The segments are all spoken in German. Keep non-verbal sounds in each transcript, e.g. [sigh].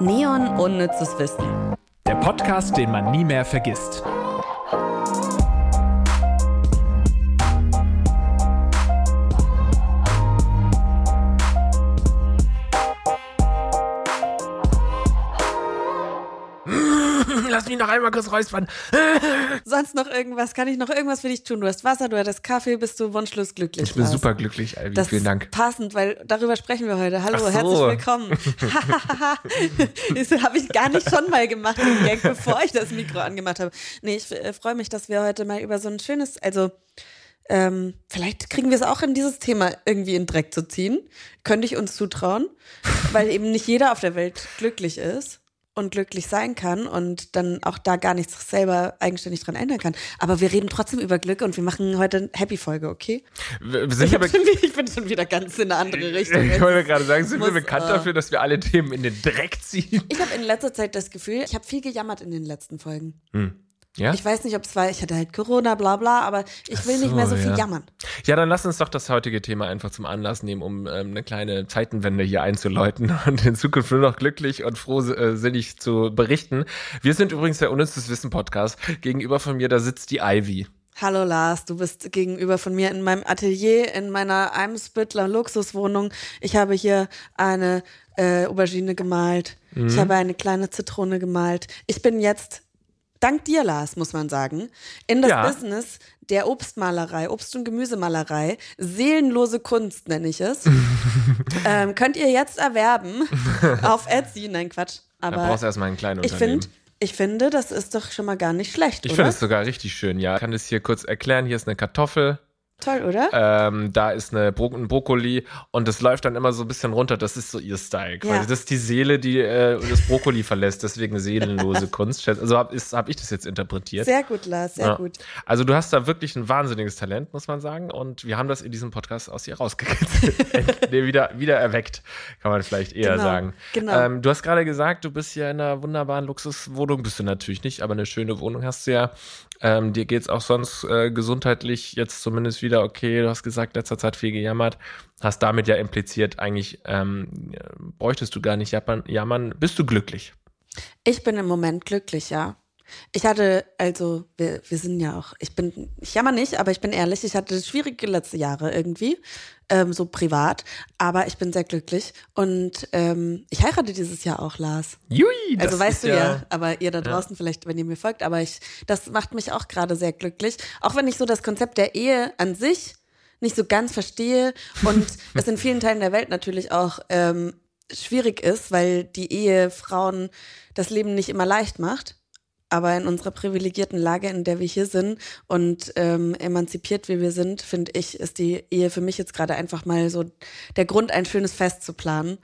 Neon Unnützes Wissen. Der Podcast, den man nie mehr vergisst. Noch einmal kurz räuspern. [laughs] Sonst noch irgendwas? Kann ich noch irgendwas für dich tun? Du hast Wasser, du hattest Kaffee, bist du wunschlos glücklich. Ich bin Lars. super glücklich, Albi. Das Vielen Dank. ist passend, weil darüber sprechen wir heute. Hallo, so. herzlich willkommen. [laughs] das habe ich gar nicht schon mal gemacht, den Gag, bevor ich das Mikro angemacht habe. Nee, ich äh, freue mich, dass wir heute mal über so ein schönes, also ähm, vielleicht kriegen wir es auch in dieses Thema irgendwie in Dreck zu ziehen. Könnte ich uns zutrauen, weil eben nicht jeder auf der Welt glücklich ist und glücklich sein kann und dann auch da gar nichts selber eigenständig dran ändern kann. Aber wir reden trotzdem über Glück und wir machen heute eine Happy-Folge, okay? Wir wir Ich, wieder, ich bin schon wieder ganz in eine andere Richtung. [laughs] ich wollte gerade sagen, sind wir muss, bekannt äh, dafür, dass wir alle Themen in den Dreck ziehen? Ich habe in letzter Zeit das Gefühl, ich habe viel gejammert in den letzten Folgen. Ja? Ich weiß nicht, ob es war, ich hatte halt Corona, bla bla, aber ich will nicht so, mehr so viel ja. jammern. Ja, dann lass uns doch das heutige Thema einfach zum Anlass nehmen, um ähm, eine kleine Zeitenwende hier einzuläuten [laughs] und in Zukunft nur noch glücklich und frohsinnig zu berichten. Wir sind übrigens der Unnützes Wissen Podcast. Gegenüber von mir, da sitzt die Ivy. Hallo Lars, du bist gegenüber von mir in meinem Atelier, in meiner Eimsbüttler Luxuswohnung. Ich habe hier eine äh, Aubergine gemalt. Mhm. Ich habe eine kleine Zitrone gemalt. Ich bin jetzt, dank dir Lars, muss man sagen, in das Ja. Business der Obstmalerei, Obst- und Gemüsemalerei, seelenlose Kunst nenne ich es. [laughs] ähm, könnt ihr jetzt erwerben auf Etsy. Nein, Quatsch. Da Aber brauchst du erstmal einen kleinen ich Unternehmen. finde, ich finde, das ist doch schon mal gar nicht schlecht, ich finde es sogar richtig schön, ja. Ich kann es hier kurz erklären. Hier ist eine Kartoffel. Toll, oder? Ähm, da ist eine Bro ein Brokkoli und das läuft dann immer so ein bisschen runter. Das ist so ihr Style. Quasi. Ja. Das ist die Seele, die äh, das Brokkoli verlässt. Deswegen seelenlose [laughs] Kunst. Also habe hab ich das jetzt interpretiert. Sehr gut, Lars, sehr Ja. gut. Also du hast da wirklich ein wahnsinniges Talent, muss man sagen. Und wir haben das in diesem Podcast aus dir rausgekitzelt. [laughs] nee, wieder, wieder erweckt, kann man vielleicht eher Genau, sagen. genau. Ähm, du hast gerade gesagt, du bist ja in einer wunderbaren Luxuswohnung. Bist du natürlich nicht, aber eine schöne Wohnung hast du ja. Ähm, dir geht's auch sonst äh, gesundheitlich jetzt zumindest wieder okay. Du hast gesagt, letzter Zeit viel gejammert. Hast damit ja impliziert, eigentlich ähm, bräuchtest du gar nicht jammern. jammern. Bist du glücklich? Ich bin im Moment glücklich, ja. Ich hatte, also, wir, wir sind ja auch, ich bin, ich jammer nicht, aber ich bin ehrlich, ich hatte schwierige letzte Jahre irgendwie, ähm, so privat, aber ich bin sehr glücklich und ähm, ich heirate dieses Jahr auch, Lars. Jui, Also das weißt ist du ja, aber ihr da draußen vielleicht, wenn ihr mir folgt, aber ich, das macht mich auch gerade sehr glücklich. Auch wenn ich so das Konzept der Ehe an sich nicht so ganz verstehe [laughs] und es in vielen Teilen der Welt natürlich auch ähm, schwierig ist, weil die Ehe Frauen das Leben nicht immer leicht macht. Aber in unserer privilegierten Lage, in der wir hier sind und ähm, emanzipiert wie wir sind, finde ich, ist die Ehe für mich jetzt gerade einfach mal so der Grund, ein schönes Fest zu planen.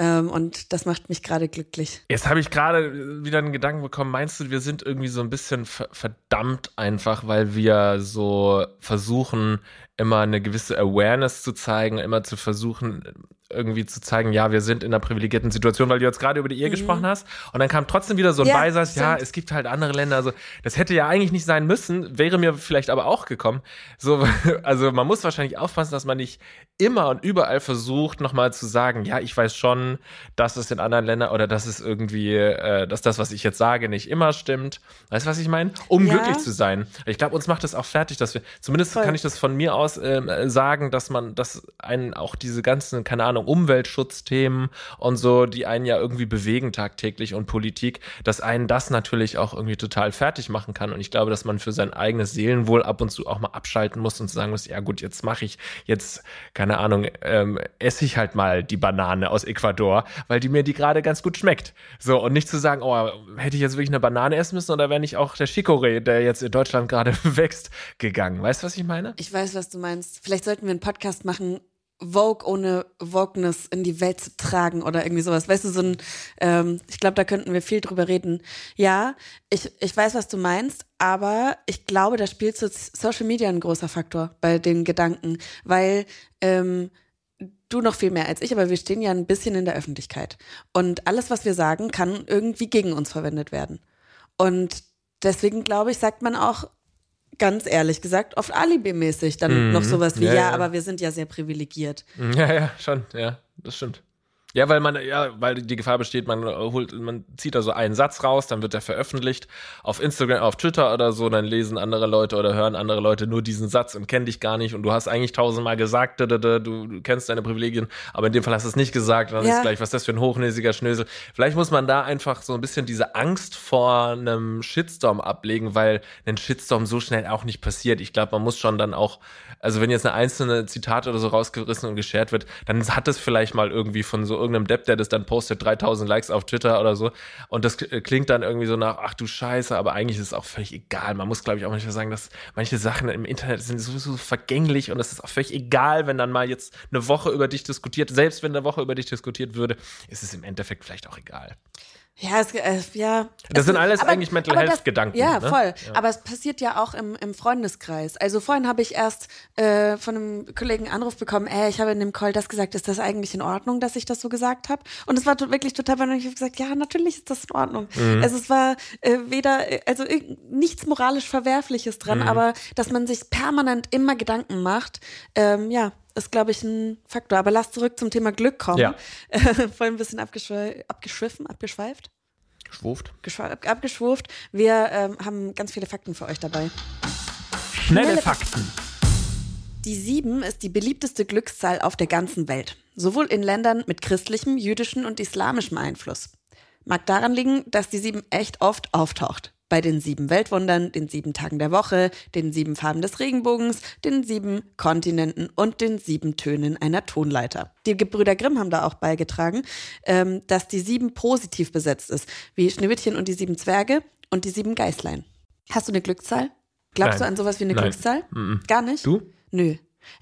Ähm, und das macht mich gerade glücklich. Jetzt habe ich gerade wieder einen Gedanken bekommen. Meinst du, wir sind irgendwie so ein bisschen ver verdammt einfach, weil wir so versuchen, immer eine gewisse Awareness zu zeigen, immer zu versuchen, irgendwie zu zeigen, ja, wir sind in einer privilegierten Situation, weil du jetzt gerade über die Ehe gesprochen hast. Und dann kam trotzdem wieder so ein Mhm. Ja, Beisatz, ja, es gibt halt andere Länder. Also, das hätte ja eigentlich nicht sein müssen, wäre mir vielleicht aber auch gekommen. So, [laughs] also man muss wahrscheinlich aufpassen, dass man nicht immer und überall versucht, nochmal zu sagen, ja, ich weiß schon, dass es in anderen Ländern oder dass es irgendwie, äh, dass das, was ich jetzt sage, nicht immer stimmt. Weißt du, was ich meine? Um Ja. glücklich zu sein. Ich glaube, uns macht das auch fertig, dass wir, zumindest Voll. kann ich das von mir aus äh, sagen, dass man, dass einen auch diese ganzen, keine Ahnung, Umweltschutzthemen und so, die einen ja irgendwie bewegen tagtäglich und Politik, dass einen das natürlich auch irgendwie total fertig machen kann. Und ich glaube, dass man für sein eigenes Seelenwohl ab und zu auch mal abschalten muss und sagen muss, ja gut, jetzt mache ich, jetzt, keine Ahnung, ähm, esse ich halt mal die Banane aus Ecuador, weil die mir die gerade ganz gut schmeckt. So, und nicht zu sagen, oh, hätte ich jetzt wirklich eine Banane essen müssen oder wäre nicht auch der Chicorée, der jetzt in Deutschland gerade [laughs] wächst, gegangen. Weißt du, was ich meine? Ich weiß, was du meinst. Vielleicht sollten wir einen Podcast machen, Vogue ohne Wokeness in die Welt zu tragen oder irgendwie sowas. Weißt du, so ein, ähm, ich glaube, da könnten wir viel drüber reden. Ja, ich, ich weiß, was du meinst, aber ich glaube, da spielt so Social Media ein großer Faktor bei den Gedanken, weil ähm, du noch viel mehr als ich, aber wir stehen ja ein bisschen in der Öffentlichkeit. Und alles, was wir sagen, kann irgendwie gegen uns verwendet werden. Und deswegen, glaube ich, sagt man auch, ganz ehrlich gesagt, oft alibimäßig dann Mhm. noch sowas wie, Ja, ja, ja. aber wir sind ja sehr privilegiert. Ja, ja, schon, ja, das stimmt. Ja, weil man, ja, weil die Gefahr besteht, man holt, man zieht da so einen Satz raus, dann wird der veröffentlicht auf Instagram, auf Twitter oder so, dann lesen andere Leute oder hören andere Leute nur diesen Satz und kennen dich gar nicht und du hast eigentlich tausendmal gesagt, du, kennst deine Privilegien, aber in dem Fall hast du es nicht gesagt, dann ja. ist gleich, was ist das für ein hochnäsiger Schnösel. Vielleicht muss man da einfach so ein bisschen diese Angst vor einem Shitstorm ablegen, weil ein Shitstorm so schnell auch nicht passiert. Ich glaube, man muss schon dann auch, also wenn jetzt eine einzelne Zitat oder so rausgerissen und geshared wird, dann hat es vielleicht mal irgendwie von so irgendeinem Depp, der das dann postet, 3000 Likes auf Twitter oder so. Und das klingt dann irgendwie so nach, ach du Scheiße, aber eigentlich ist es auch völlig egal. Man muss, glaube ich, auch manchmal sagen, dass manche Sachen im Internet sind sowieso vergänglich und es ist auch völlig egal, wenn dann mal jetzt eine Woche über dich diskutiert, selbst wenn eine Woche über dich diskutiert würde, ist es im Endeffekt vielleicht auch egal. Ja, es, äh, ja. Das sind alles aber, eigentlich Mental Health Gedanken. Ja, ne? voll. Ja. Aber es passiert ja auch im, im Freundeskreis. Also vorhin habe ich erst äh, von einem Kollegen einen Anruf bekommen, ey, ich habe in dem Call das gesagt, ist das eigentlich in Ordnung, dass ich das so gesagt habe? Und es war wirklich total banal. Ich habe gesagt, ja, natürlich ist das in Ordnung. Mhm. Also es war äh, weder, also nichts moralisch Verwerfliches dran, mhm. aber dass man sich permanent immer Gedanken macht, ähm, ja, ist, glaube ich, ein Faktor. Aber lass zurück zum Thema Glück kommen. Ja. [laughs] Vorhin ein bisschen abgeschw abgeschwiffen, abgeschweift. Geschwurft. abgeschwurft. Wir ähm, haben ganz viele Fakten für euch dabei. Schnelle, Schnelle Fakten. Die sieben ist die beliebteste Glückszahl auf der ganzen Welt. Sowohl in Ländern mit christlichem, jüdischem und islamischem Einfluss. Mag daran liegen, dass die sieben echt oft auftaucht bei den sieben Weltwundern, den sieben Tagen der Woche, den sieben Farben des Regenbogens, den sieben Kontinenten und den sieben Tönen einer Tonleiter. Die Gebrüder Grimm haben da auch beigetragen, ähm, dass die sieben positiv besetzt ist, wie Schneewittchen und die sieben Zwerge und die sieben Geißlein. Hast du eine Glückszahl? Glaubst Nein. du an sowas wie eine Nein. Glückszahl? Mm Gar nicht? Du? Nö.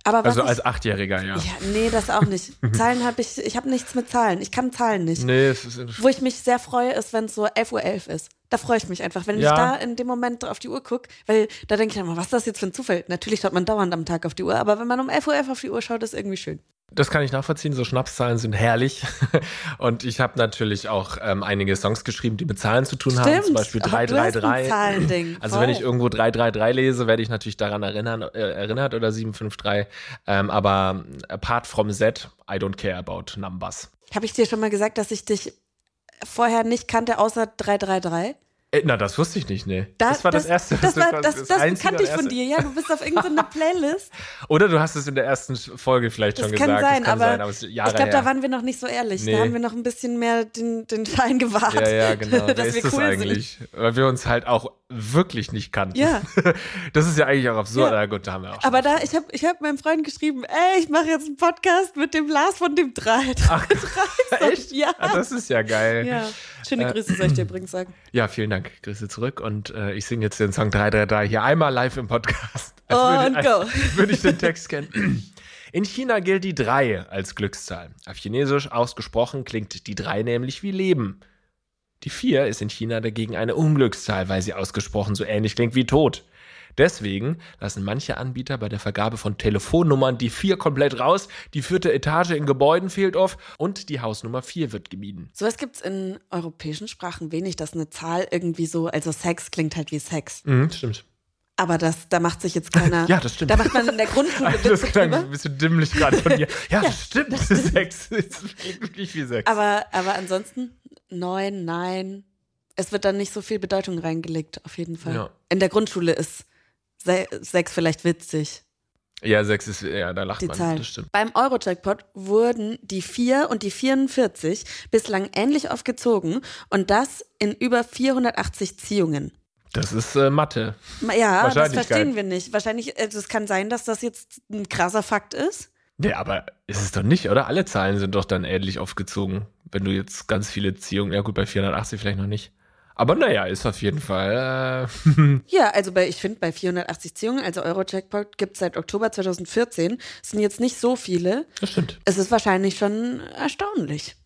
Aber also als Achtjähriger, ja. Ja, nee, das auch nicht. [laughs] Zahlen habe ich, ich habe nichts mit Zahlen. Ich kann Zahlen nicht. Nee, es ist Wo ich mich sehr freue, ist, wenn es so 11.11 Uhr .11 ist. Da freue ich mich einfach, wenn ja. ich da in dem Moment auf die Uhr gucke, weil da denke ich immer, was ist das jetzt für ein Zufall? Natürlich schaut man dauernd am Tag auf die Uhr, aber wenn man um 11.11 Uhr .11 auf die Uhr schaut, ist irgendwie schön. Das kann ich nachvollziehen. So Schnapszahlen sind herrlich. [laughs] Und ich habe natürlich auch ähm, einige Songs geschrieben, die mit Zahlen zu tun Stimmt. haben. Zum Beispiel 333. Zahlending. [laughs] Also wenn ich irgendwo 333 lese, werde ich natürlich daran erinnern, äh, erinnert oder 753. Ähm, aber apart from Z, I don't care about numbers. Habe ich dir schon mal gesagt, dass ich dich vorher nicht kannte, außer 333? Äh, na, das wusste ich nicht, nee. Da, das war das, das Erste. Das, war, das, das, das kannte ich von dir, ja. Du bist auf irgendeiner [laughs] Playlist. Oder du hast es in der ersten Folge vielleicht schon kann gesagt. Sein, das kann aber sein, aber ich glaube, da waren wir noch nicht so ehrlich. Nee. Da haben wir noch ein bisschen mehr den, den Schein gewahrt. Ja, ja, genau. [laughs] Wer ist das cool eigentlich? Sind. Weil wir uns halt auch wirklich nicht kannten. Ja. [laughs] Das ist ja eigentlich auch absurd. Ja. gut, da haben wir auch Aber da, ich habe ich hab meinem Freund geschrieben, ey, ich mache jetzt einen Podcast mit dem Lars von dem 3. Ach, [laughs] echt? Ja. Ah, das ist ja geil. Ja. Schöne äh, Grüße soll ich dir [clears throat] übrigens sagen. Ja, vielen Dank. Grüße zurück. Und äh, ich singe jetzt den Song 333 hier einmal live im Podcast. Als und würde, go. Würde ich den Text kennen. In China gilt die 3 als Glückszahl. Auf Chinesisch ausgesprochen klingt die 3 nämlich wie Leben. Die 4 ist in China dagegen eine Unglückszahl, weil sie ausgesprochen so ähnlich klingt wie Tod. Deswegen lassen manche Anbieter bei der Vergabe von Telefonnummern die 4 komplett raus, die vierte Etage in Gebäuden fehlt oft und die Hausnummer 4 wird gemieden. Sowas gibt es in europäischen Sprachen wenig, dass eine Zahl irgendwie so, also Sex klingt halt wie Sex. Mhm, stimmt. Aber das, da macht sich jetzt [laughs] keiner. ja, das stimmt. Da macht man in der Grundschule [laughs] Das klang ein bisschen dimmlich gerade von dir. [laughs] Ja, ja, das stimmt. Das stimmt. Sex ist wirklich wie Sex. Aber, aber ansonsten, neun, nein. Es wird dann nicht so viel Bedeutung reingelegt, auf jeden Fall. Ja. In der Grundschule ist Sex vielleicht witzig. Ja, sechs ist, ja, da lacht die man. Zahlen. Das stimmt. Beim Euro-Jackpot wurden die 4 und die 44 bislang ähnlich oft gezogen und das in über 480 Ziehungen. Das ist äh, Mathe. Ja, das verstehen wir nicht. Wahrscheinlich, also es kann sein, dass das jetzt ein krasser Fakt ist. Nee, aber ist es doch nicht, oder? Alle Zahlen sind doch dann ähnlich aufgezogen. Wenn du jetzt ganz viele Ziehungen, ja gut, bei 480 vielleicht noch nicht. Aber naja, ist auf jeden Fall. Äh [laughs] ja, also bei, ich finde, bei 480 Ziehungen, also Euro-Jackpot, gibt es seit Oktober 2014. Es sind jetzt nicht so viele. Das stimmt. Es ist wahrscheinlich schon erstaunlich.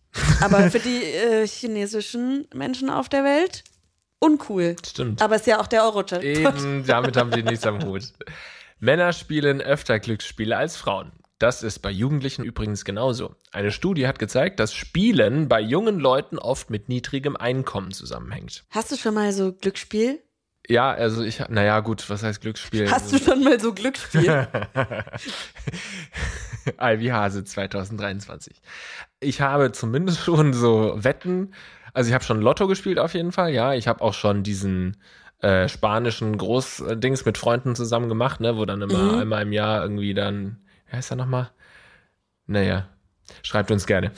Aber für die äh, chinesischen Menschen auf der Welt uncool. Stimmt. Aber es ist ja auch der Euro-Jackpot. Eben, damit haben die nichts am Hut. [laughs] Männer spielen öfter Glücksspiele als Frauen. Das ist bei Jugendlichen übrigens genauso. Eine Studie hat gezeigt, dass Spielen bei jungen Leuten oft mit niedrigem Einkommen zusammenhängt. Hast du schon mal so Glücksspiel? Ja, also ich, naja, gut, was heißt Glücksspiel? Hast du schon mal so Glücksspiel? [laughs] Ivy Hase 2023. Ich habe zumindest schon so Wetten, also ich habe schon Lotto gespielt auf jeden Fall, ja. Ich habe auch schon diesen äh, spanischen Großdings mit Freunden zusammen gemacht, ne, wo dann immer Mhm. einmal im Jahr irgendwie dann, wie heißt er nochmal? Naja, schreibt uns gerne.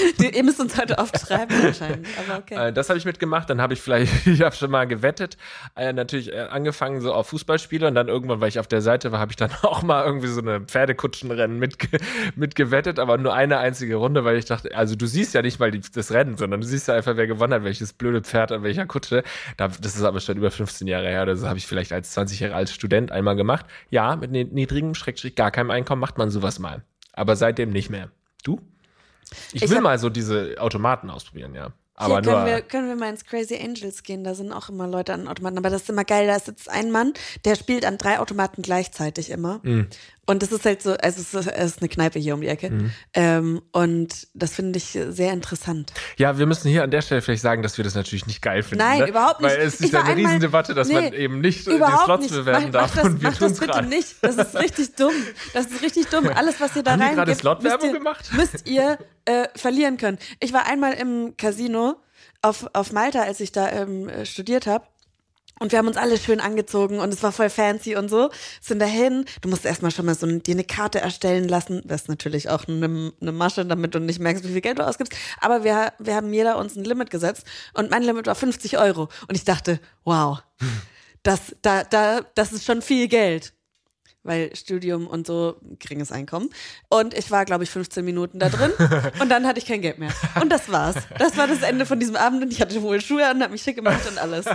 [laughs] Ihr müsst uns heute aufschreiben anscheinend, aber okay. Äh, das habe ich mitgemacht. Dann habe ich vielleicht, [laughs] ich habe schon mal gewettet. Äh, natürlich äh, angefangen so auf Fußballspiele und dann irgendwann, weil ich auf der Seite war, habe ich dann [laughs] auch mal irgendwie so eine Pferdekutschenrennen mitge mitgewettet, aber nur eine einzige Runde, weil ich dachte, also du siehst ja nicht mal die, das Rennen, sondern du siehst ja einfach, wer gewonnen hat, welches blöde Pferd an welcher Kutsche. Da, das ist aber schon über 15 Jahre her. Das habe ich vielleicht als 20 Jahre als Student einmal gemacht. Ja, mit ni- niedrigem, schrägstrich gar keinem Einkommen macht man sowas mal. Aber seitdem nicht mehr. Du? Ich, Ich will hab- mal so diese Automaten ausprobieren, ja. Aber Hier können nur. wir, können wir mal ins Crazy Angels gehen, da sind auch immer Leute an Automaten. Aber das ist immer geil, da ist jetzt ein Mann, der spielt an drei Automaten gleichzeitig immer. Mhm. Und das ist halt so, also es ist, es ist eine Kneipe hier um die Ecke. Mhm. Ähm, und das finde ich sehr interessant. Ja, wir müssen hier an der Stelle vielleicht sagen, dass wir das natürlich nicht geil finden. Nein, ne? überhaupt nicht. Weil es Ich ist ja war eine einmal- Riesendebatte, dass man Nee, eben nicht die Slots nicht. bewerben mach, darf. Mach das, und wir mach das bitte gerade. nicht. Das ist richtig dumm. Das ist richtig dumm. [laughs] Alles, was ihr da gerade müsst Slot-Werbung ihr, gemacht? müsst ihr äh, verlieren können. Ich war einmal im Casino auf, auf Malta, als ich da ähm, äh, studiert habe. Und wir haben uns alle schön angezogen und es war voll fancy und so. Sind dahin. Du musst erstmal schon mal so dir eine Karte erstellen lassen. Das ist natürlich auch eine, eine Masche, damit du nicht merkst, wie viel Geld du ausgibst. Aber wir, wir haben jeder uns ein Limit gesetzt und mein Limit war 50 Euro. Und ich dachte, wow, [laughs] das, da, da, das ist schon viel Geld. Weil Studium und so geringes Einkommen. Und ich war, glaube ich, 15 Minuten da drin [laughs] und dann hatte ich kein Geld mehr. Und das war's. Das war das Ende von diesem Abend und ich hatte wohl Schuhe an, hab mich schick gemacht und alles. [laughs]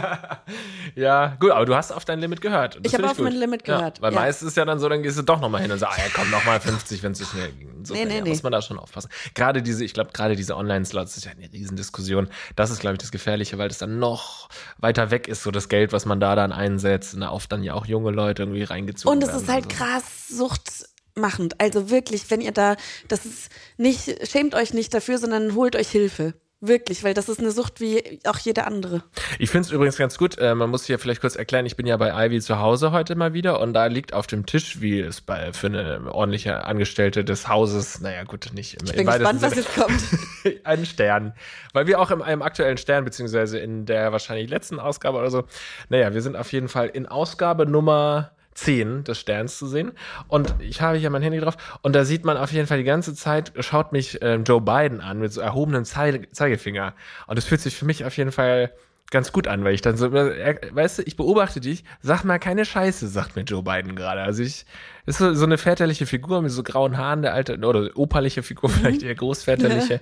Ja, gut, aber du hast auf dein Limit gehört. Ich habe auf gut. mein Limit gehört, Ja, weil ja. meistens ist ja dann so, dann gehst du doch nochmal hin und sagst, ah ja, komm, nochmal 50, wenn es zu schnell ging. Insofern, Nee, nee, ja, nee. muss man da schon aufpassen. Gerade diese, ich glaube, gerade diese Online-Slots ist ja eine Riesendiskussion. Das ist, glaube ich, das Gefährliche, weil das dann noch weiter weg ist, so das Geld, was man da dann einsetzt. Und da oft dann ja auch junge Leute irgendwie reingezogen werden halt so. krass suchtmachend. Also wirklich, wenn ihr da, das ist nicht, schämt euch nicht dafür, sondern holt euch Hilfe. Wirklich, weil das ist eine Sucht wie auch jede andere. Ich finde es übrigens ganz gut, äh, man muss hier vielleicht kurz erklären, ich bin ja bei Ivy zu Hause heute mal wieder und da liegt auf dem Tisch, wie es bei für eine ordentliche Angestellte des Hauses, naja gut, nicht im, Ich bin gespannt, was jetzt kommt. [laughs] einen Stern. Weil wir auch in einem aktuellen Stern, beziehungsweise in der wahrscheinlich letzten Ausgabe oder so, naja, wir sind auf jeden Fall in Ausgabe Nummer 10 des Sterns zu sehen. Und ich habe hier mein Handy drauf und da sieht man auf jeden Fall die ganze Zeit, schaut mich ähm, Joe Biden an mit so erhobenem Zei Zeigefinger. Und es fühlt sich für mich auf jeden Fall ganz gut an, weil ich dann so, äh, weißt du, ich beobachte dich, sag mal keine Scheiße, sagt mir Joe Biden gerade. Also ich, ist so, so eine väterliche Figur mit so grauen Haaren, der alte, oder operliche Figur, [laughs] vielleicht eher großväterliche.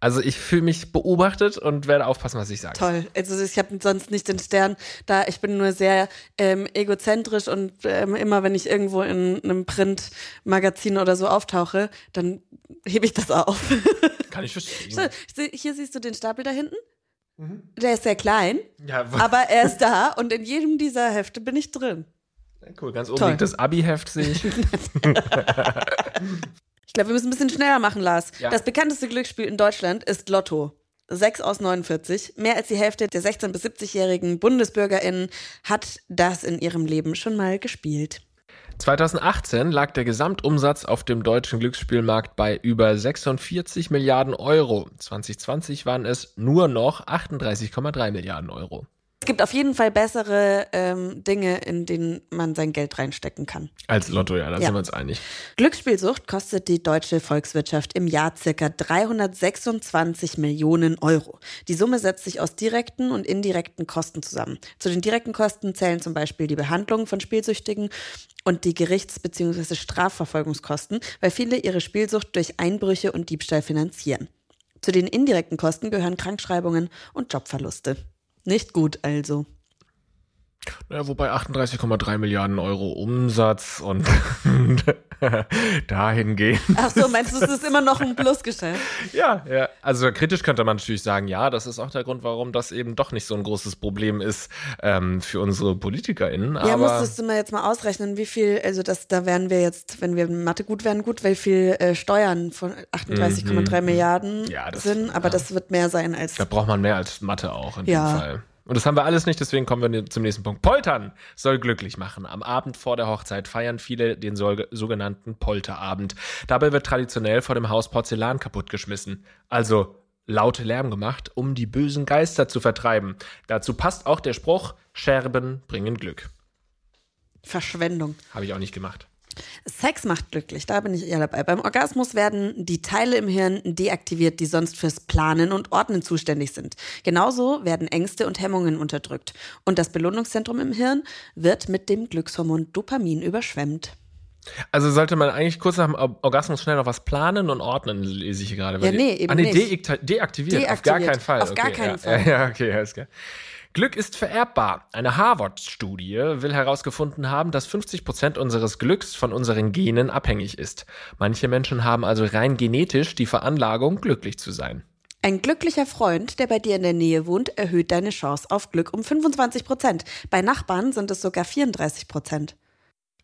Also ich fühle mich beobachtet und werde aufpassen, was ich sage. Toll. Also ich habe sonst nicht den Stern da. Ich bin nur sehr ähm, egozentrisch und ähm, immer, wenn ich irgendwo in einem Printmagazin oder so auftauche, dann hebe ich das auf. [laughs] Kann ich verstehen. So, hier siehst du den Stapel da hinten. Der ist sehr klein, Ja, aber er ist da und in jedem dieser Hefte bin ich drin. cool. Ganz oben Toll. liegt das Abi-Heft, sehe ich. [laughs] [laughs] Ich glaube, wir müssen ein bisschen schneller machen, Lars. Ja. Das bekannteste Glücksspiel in Deutschland ist Lotto. 6 aus 49. Mehr als die Hälfte der 16- bis 70-jährigen BundesbürgerInnen hat das in ihrem Leben schon mal gespielt. 2018 lag der Gesamtumsatz auf dem deutschen Glücksspielmarkt bei über 46 Milliarden Euro. 2020 waren es nur noch 38,3 Milliarden Euro. Es gibt auf jeden Fall bessere ähm, Dinge, in denen man sein Geld reinstecken kann. Als Lotto, ja, da Ja. sind wir uns einig. Glücksspielsucht kostet die deutsche Volkswirtschaft im Jahr circa 326 Millionen Euro. Die Summe setzt sich aus direkten und indirekten Kosten zusammen. Zu den direkten Kosten zählen zum Beispiel die Behandlung von Spielsüchtigen und die Gerichts- bzw. Strafverfolgungskosten, weil viele ihre Spielsucht durch Einbrüche und Diebstahl finanzieren. Zu den indirekten Kosten gehören Krankschreibungen und Jobverluste. Nicht gut also. Ja, wobei 38,3 Milliarden Euro Umsatz und [laughs] dahingehend. Ach so, meinst du, es ist immer noch ein Plusgeschäft? Ja, ja. Also kritisch könnte man natürlich sagen, ja, das ist auch der Grund, warum das eben doch nicht so ein großes Problem ist ähm, für unsere PolitikerInnen. Ja, musstest du mal jetzt mal ausrechnen, wie viel, also das, da wären wir jetzt, wenn wir in Mathe gut wären, gut, weil viel äh, Steuern von 38,3 Milliarden Mhm. Ja, das- sind, aber ja. das wird mehr sein als. da braucht man mehr als Mathe auch in Ja. dem Fall. Und das haben wir alles nicht, deswegen kommen wir zum nächsten Punkt. Poltern soll glücklich machen. Am Abend vor der Hochzeit feiern viele den sogenannten Polterabend. Dabei wird traditionell vor dem Haus Porzellan kaputtgeschmissen. Also laute Lärm gemacht, um die bösen Geister zu vertreiben. Dazu passt auch der Spruch, Scherben bringen Glück. Verschwendung. Habe ich auch nicht gemacht. Sex macht glücklich, da bin ich eher dabei. Beim Orgasmus werden die Teile im Hirn deaktiviert, die sonst fürs Planen und Ordnen zuständig sind. Genauso werden Ängste und Hemmungen unterdrückt. Und das Belohnungszentrum im Hirn wird mit dem Glückshormon Dopamin überschwemmt. Also sollte man eigentlich kurz nach dem Orgasmus schnell noch was planen und ordnen, lese ich hier gerade. Ja, nee, eben ah, nee, nicht. deaktiviert, deaktiviert, auf gar keinen Fall. Auf okay, gar keinen ja, Fall. [laughs] Ja, okay, alles klar. Glück ist vererbbar. Eine Harvard-Studie will herausgefunden haben, dass 50 Prozent unseres Glücks von unseren Genen abhängig ist. Manche Menschen haben also rein genetisch die Veranlagung, glücklich zu sein. Ein glücklicher Freund, der bei dir in der Nähe wohnt, erhöht deine Chance auf Glück um 25 Prozent. Bei Nachbarn sind es sogar 34 Prozent.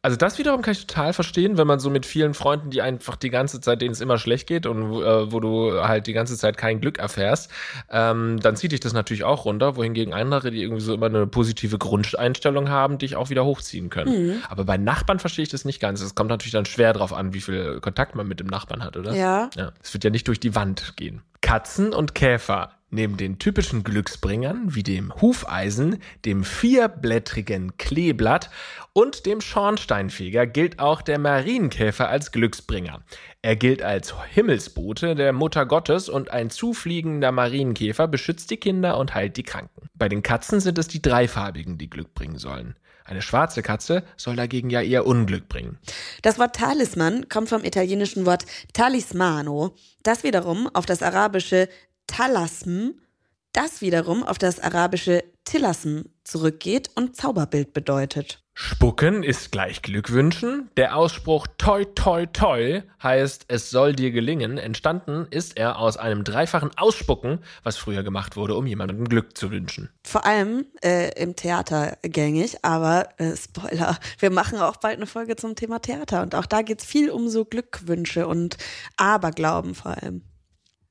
Also das wiederum kann ich total verstehen, wenn man so mit vielen Freunden, die einfach die ganze Zeit, denen es immer schlecht geht und äh, wo du halt die ganze Zeit kein Glück erfährst, ähm, dann zieht dich das natürlich auch runter, wohingegen andere, die irgendwie so immer eine positive Grundeinstellung haben, dich auch wieder hochziehen können. Mhm. Aber bei Nachbarn verstehe ich das nicht ganz. Es kommt natürlich dann schwer drauf an, wie viel Kontakt man mit dem Nachbarn hat, oder? Ja. Ja. Es wird ja nicht durch die Wand gehen. Katzen und Käfer Neben den typischen Glücksbringern wie dem Hufeisen, dem vierblättrigen Kleeblatt und dem Schornsteinfeger gilt auch der Marienkäfer als Glücksbringer. Er gilt als Himmelsbote der Mutter Gottes und ein zufliegender Marienkäfer beschützt die Kinder und heilt die Kranken. Bei den Katzen sind es die dreifarbigen, die Glück bringen sollen. Eine schwarze Katze soll dagegen ja eher Unglück bringen. Das Wort Talisman kommt vom italienischen Wort talismano, das wiederum auf das arabische Talasm, das wiederum auf das arabische Tilasm zurückgeht und Zauberbild bedeutet. Spucken ist gleich Glückwünschen. Der Ausspruch toi toi toi heißt es soll dir gelingen. Entstanden ist er aus einem dreifachen Ausspucken, was früher gemacht wurde, um jemandem Glück zu wünschen. Vor allem äh, im Theater gängig, aber äh, Spoiler, wir machen auch bald eine Folge zum Thema Theater und auch da geht es viel um so Glückwünsche und Aberglauben vor allem.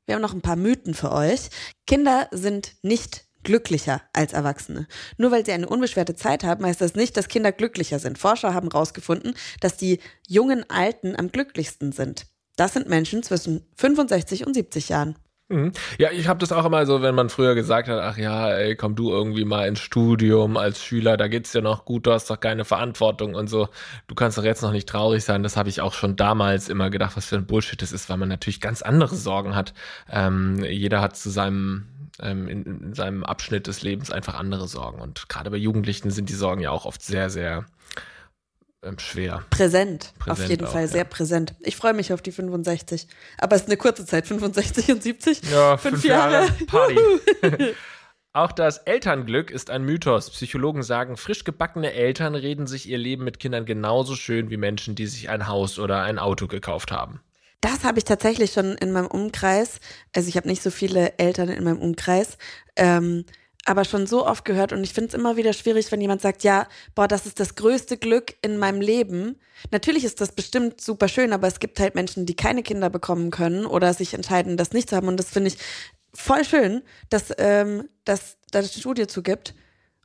Wir haben noch ein paar Mythen für euch. Kinder sind nicht glücklicher als Erwachsene. Nur weil sie eine unbeschwerte Zeit haben, heißt das nicht, dass Kinder glücklicher sind. Forscher haben herausgefunden, dass die jungen Alten am glücklichsten sind. Das sind Menschen zwischen 65 und 70 Jahren. Mhm. Ja, ich habe das auch immer so, wenn man früher gesagt hat, ach ja, ey, komm du irgendwie mal ins Studium als Schüler, da geht's dir noch gut, du hast doch keine Verantwortung und so. Du kannst doch jetzt noch nicht traurig sein. Das habe ich auch schon damals immer gedacht, was für ein Bullshit das ist, weil man natürlich ganz andere Sorgen hat. Ähm, jeder hat zu seinem ähm, in, in seinem Abschnitt des Lebens einfach andere Sorgen. Und gerade bei Jugendlichen sind die Sorgen ja auch oft sehr, sehr ähm, schwer. Präsent, präsent auf jeden auch, Fall, sehr präsent. Ich freue mich auf die 65. Aber es ist eine kurze Zeit, 65 und 70. Ja, fünf, fünf Jahre. Jahre Party. [laughs] Auch das Elternglück ist ein Mythos. Psychologen sagen, frisch gebackene Eltern reden sich ihr Leben mit Kindern genauso schön wie Menschen, die sich ein Haus oder ein Auto gekauft haben. Das habe ich tatsächlich schon in meinem Umkreis. Also ich habe nicht so viele Eltern in meinem Umkreis. Ähm, aber schon so oft gehört und ich finde es immer wieder schwierig, wenn jemand sagt, ja, boah, das ist das größte Glück in meinem Leben. Natürlich ist das bestimmt super schön, aber es gibt halt Menschen, die keine Kinder bekommen können oder sich entscheiden, das nicht zu haben. Und das finde ich voll schön, dass ähm, dass da eine Studie zu gibt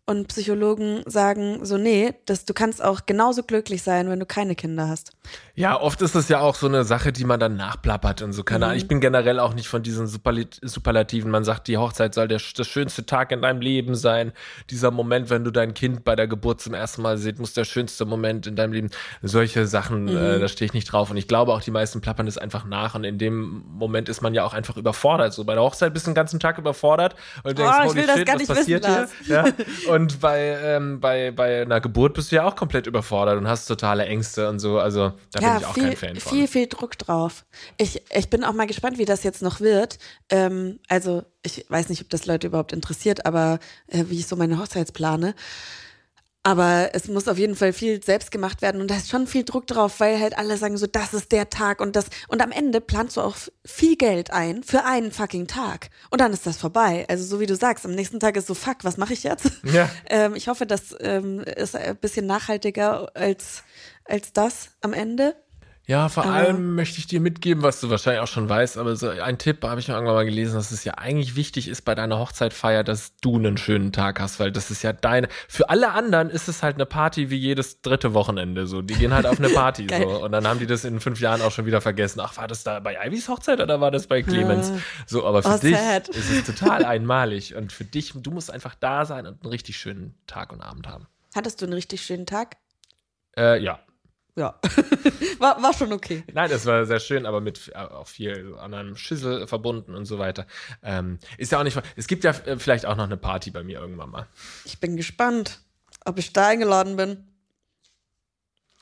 und Psychologen sagen so, nee, dass du kannst auch genauso glücklich sein, wenn du keine Kinder hast. Ja, oft ist es ja auch so eine Sache, die man dann nachplappert und so. Keine Ahnung. Mhm. Ich bin generell auch nicht von diesen Superlativen. Man sagt, die Hochzeit soll der, das schönste Tag in deinem Leben sein. Dieser Moment, wenn du dein Kind bei der Geburt zum ersten Mal siehst, muss der schönste Moment in deinem Leben. Solche Sachen, äh, mhm. äh, da stehe ich nicht drauf. Und ich glaube auch, die meisten plappern das einfach nach. Und in dem Moment ist man ja auch einfach überfordert. So bei der Hochzeit bist du den ganzen Tag überfordert und denkst, oh, ich will das shit, gar nicht wissen, hier? Ja? [laughs] Und bei, ähm, bei, bei einer Geburt bist du ja auch komplett überfordert und hast totale Ängste und so. Also da ja, bin ich auch viel, kein Fan von. Viel, viel Druck drauf. Ich, ich bin auch mal gespannt, wie das jetzt noch wird. Ähm, also ich weiß nicht, ob das Leute überhaupt interessiert, aber äh, wie ich so meine Hochzeits plane. Aber es muss auf jeden Fall viel selbst gemacht werden und da ist schon viel Druck drauf, weil halt alle sagen so, das ist der Tag und das. Und am Ende planst du auch viel Geld ein für einen fucking Tag. Und dann ist das vorbei. Also so wie du sagst, am nächsten Tag ist so, fuck, was mache ich jetzt? Ja. [laughs] ähm, ich hoffe, das ähm, ist ein bisschen nachhaltiger als, als das am Ende. Ja, vor Aber- allem möchte ich dir mitgeben, was du wahrscheinlich auch schon weißt, aber so ein Tipp habe ich noch irgendwann mal gelesen, dass es ja eigentlich wichtig ist bei deiner Hochzeitfeier, dass du einen schönen Tag hast, weil das ist ja deine. Für alle anderen ist es halt eine Party wie jedes dritte Wochenende so. Die gehen halt auf eine Party [laughs] so und dann haben die das in fünf Jahren auch schon wieder vergessen. Ach, war das da bei Ivys Hochzeit oder war das bei Clemens? So, aber für Oh, dich sad. ist es total [laughs] einmalig und für dich, du musst einfach da sein und einen richtig schönen Tag und Abend haben. Hattest du einen richtig schönen Tag? Äh, ja. Ja. [laughs] war, war schon okay. Nein, es war sehr schön, aber mit äh, auch viel an einem Schüssel verbunden und so weiter. Ähm, ist ja auch nicht. Es gibt ja äh, vielleicht auch noch eine Party bei mir irgendwann mal. Ich bin gespannt, ob ich da eingeladen bin.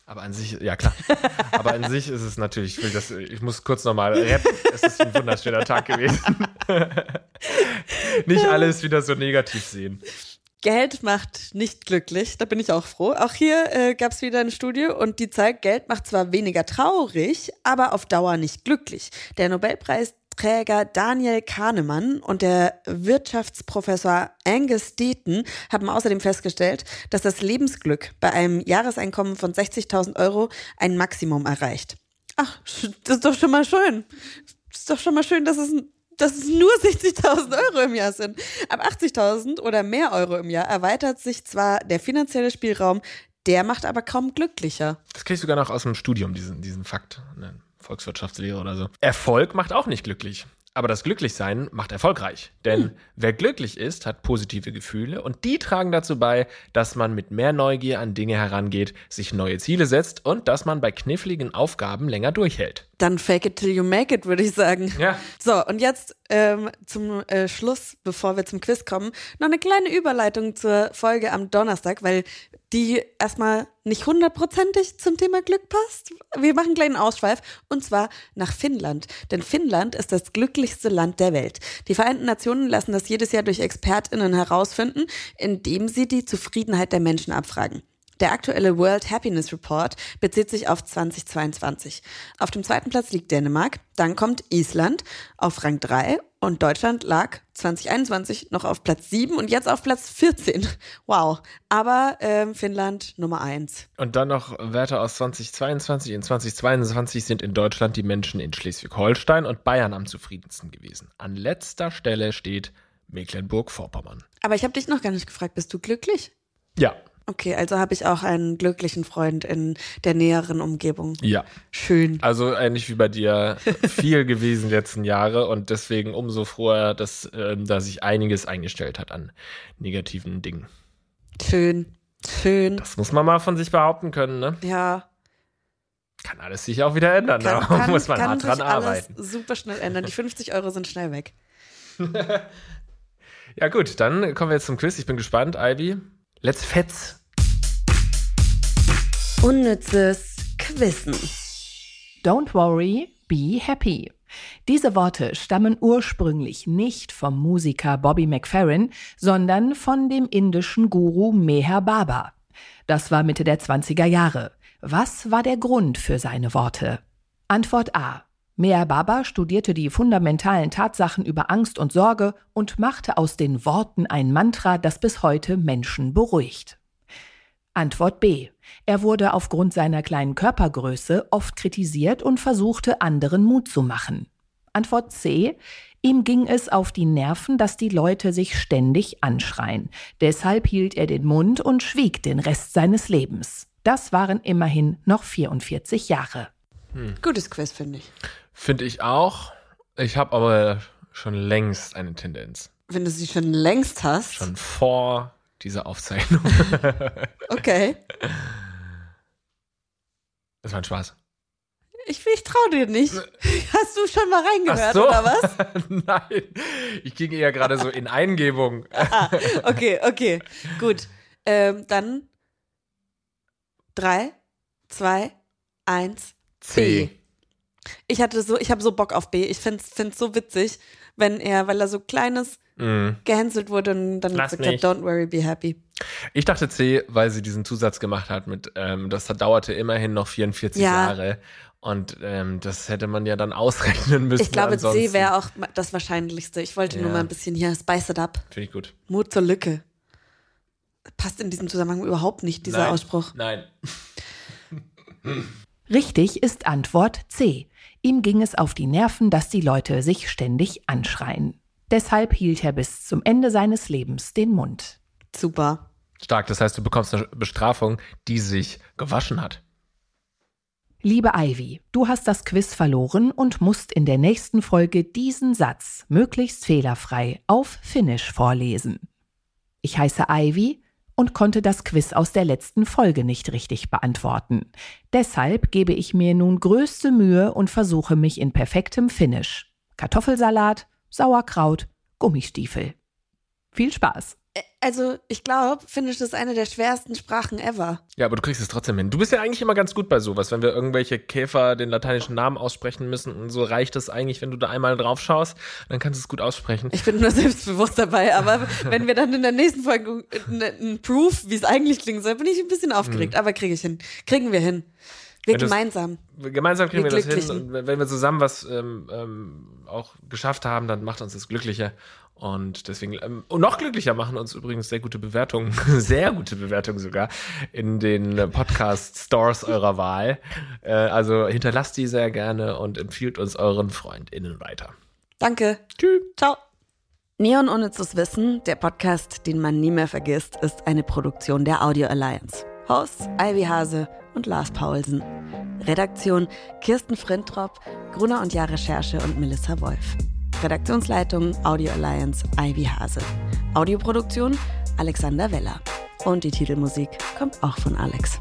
Aber an sich, ja klar. Aber an sich ist es natürlich, ich, das, ich muss kurz nochmal rappen. Es ist ein wunderschöner Tag gewesen. [laughs] nicht alles wieder so negativ sehen. Geld macht nicht glücklich, da bin ich auch froh. Auch hier äh, gab es wieder eine Studie und die zeigt, Geld macht zwar weniger traurig, aber auf Dauer nicht glücklich. Der Nobelpreisträger Daniel Kahnemann und der Wirtschaftsprofessor Angus Deaton haben außerdem festgestellt, dass das Lebensglück bei einem Jahreseinkommen von 60.000 Euro ein Maximum erreicht. Ach, das ist doch schon mal schön. Das ist doch schon mal schön, dass es ein dass es nur [laughs] 60.000 Euro im Jahr sind. Ab 80.000 oder mehr Euro im Jahr erweitert sich zwar der finanzielle Spielraum, der macht aber kaum glücklicher. Das kenne ich sogar noch aus dem Studium, diesen, diesen Fakt. Volkswirtschaftslehre oder so. Erfolg macht auch nicht glücklich. Aber das Glücklichsein macht erfolgreich. Denn wer glücklich ist, hat positive Gefühle und die tragen dazu bei, dass man mit mehr Neugier an Dinge herangeht, sich neue Ziele setzt und dass man bei kniffligen Aufgaben länger durchhält. Dann fake it till you make it, würde ich sagen. Ja. So, und jetzt ähm, zum äh, Schluss, bevor wir zum Quiz kommen, noch eine kleine Überleitung zur Folge am Donnerstag, weil die erstmal nicht hundertprozentig zum Thema Glück passt. Wir machen einen kleinen Ausschweif und zwar nach Finnland. Denn Finnland ist das glücklichste Land der Welt. Die Vereinten Nationen lassen das jedes Jahr durch ExpertInnen herausfinden, indem sie die Zufriedenheit der Menschen abfragen. Der aktuelle World Happiness Report bezieht sich auf 2022. Auf dem zweiten Platz liegt Dänemark, dann kommt Island auf Rang 3 und Deutschland lag 2021 noch auf Platz 7 und jetzt auf Platz 14. [laughs] Wow. Aber ähm, Finnland Nummer 1. Und dann noch Werte aus 2022. In 2022 sind in Deutschland die Menschen in Schleswig-Holstein und Bayern am zufriedensten gewesen. An letzter Stelle steht Mecklenburg-Vorpommern. Aber ich habe dich noch gar nicht gefragt, bist du glücklich? Ja. Okay, also habe ich auch einen glücklichen Freund in der näheren Umgebung. Ja. Schön. Also ähnlich wie bei dir viel [laughs] gewesen die letzten Jahre und deswegen umso froher, dass ähm, da sich einiges eingestellt hat an negativen Dingen. Schön. Schön. Das muss man mal von sich behaupten können, ne? Ja. Kann alles sich auch wieder ändern. Kann, [laughs] muss man kann hart dran sich alles arbeiten. super schnell ändern. Die [laughs] 50 Euro sind schnell weg. Ja gut, dann kommen wir jetzt zum Quiz. Ich bin gespannt, Ivy. Let's fetz. Unnützes Quissen. Don't worry, be happy. Diese Worte stammen ursprünglich nicht vom Musiker Bobby McFerrin, sondern von dem indischen Guru Meher Baba. Das war Mitte der 20er Jahre. Was war der Grund für seine Worte? Antwort A. Meher Baba studierte die fundamentalen Tatsachen über Angst und Sorge und machte aus den Worten ein Mantra, das bis heute Menschen beruhigt. Antwort B. Er wurde aufgrund seiner kleinen Körpergröße oft kritisiert und versuchte anderen Mut zu machen. Antwort C. Ihm ging es auf die Nerven, dass die Leute sich ständig anschreien. Deshalb hielt er den Mund und schwieg den Rest seines Lebens. Das waren immerhin noch 44 Jahre. Gutes Quiz, finde ich. Finde ich auch. Ich habe aber schon längst eine Tendenz. Wenn du sie schon längst hast. Schon vor dieser Aufzeichnung. [laughs] Okay. Das war ein Spaß. Ich, ich traue dir nicht. Hast du schon mal reingehört, so. oder was? [laughs] Nein, ich ging eher gerade so in Eingebung. [laughs] Ah, okay, okay. Gut. Ähm, dann drei, zwei, eins, C. Ich hatte so, ich habe so Bock auf B. Ich finde es so witzig, wenn er, weil er so kleines Mm. gehänselt wurde und dann Lass gesagt hat, don't worry, be happy. Ich dachte C, weil sie diesen Zusatz gemacht hat mit, ähm, das dauerte immerhin noch 44 Ja. Jahre. Und ähm, das hätte man ja dann ausrechnen müssen. Ich glaube, C ansonsten. wäre auch das Wahrscheinlichste. Ich wollte nur Ja. mal ein bisschen hier spice it up. Finde ich gut. Mut zur Lücke. Passt in diesem Zusammenhang überhaupt nicht, dieser Nein. Ausspruch. Nein. Richtig ist Antwort C. Ihm ging es auf die Nerven, dass die Leute sich ständig anschreien. Deshalb hielt er bis zum Ende seines Lebens den Mund. Super. Stark, das heißt, du bekommst eine Bestrafung, die sich gewaschen hat. Liebe Ivy, du hast das Quiz verloren und musst in der nächsten Folge diesen Satz möglichst fehlerfrei auf Finnisch vorlesen. Ich heiße Ivy und konnte das Quiz aus der letzten Folge nicht richtig beantworten. Deshalb gebe ich mir nun größte Mühe und versuche mich in perfektem Finnisch. Kartoffelsalat, Sauerkraut, Gummistiefel. Viel Spaß! Also, ich glaube, Finnisch ist eine der schwersten Sprachen ever. Ja, aber du kriegst es trotzdem hin. Du bist ja eigentlich immer ganz gut bei sowas. Wenn wir irgendwelche Käfer den lateinischen Namen aussprechen müssen und so reicht es eigentlich, wenn du da einmal drauf schaust, dann kannst du es gut aussprechen. Ich bin nur [laughs] selbstbewusst dabei, aber wenn wir dann in der nächsten Folge einen Proof, wie es eigentlich klingen soll, bin ich ein bisschen aufgeregt. Mhm. Aber kriege ich hin. Kriegen wir hin. Wir gemeinsam. Gemeinsam kriegen wir, wir das hin. Und wenn wir zusammen was ähm, ähm, auch geschafft haben, dann macht uns das glücklicher. Und deswegen, ähm, und noch glücklicher machen uns übrigens sehr gute Bewertungen, [laughs] sehr gute Bewertungen sogar, in den Podcast-Stores eurer Wahl. Äh, also hinterlasst die sehr gerne und empfiehlt uns euren FreundInnen weiter. Danke. Tschüss. Ciao. Neon Unnützes Wissen, der Podcast, den man nie mehr vergisst, ist eine Produktion der Audio Alliance. Hosts Ivy Hase und Lars Paulsen. Redaktion Kirsten Frintrop, Gruner und Jahr Recherche und Melissa Wolf. Redaktionsleitung Audio Alliance Ivy Hase. Audioproduktion Alexander Weller. Und die Titelmusik kommt auch von Alex.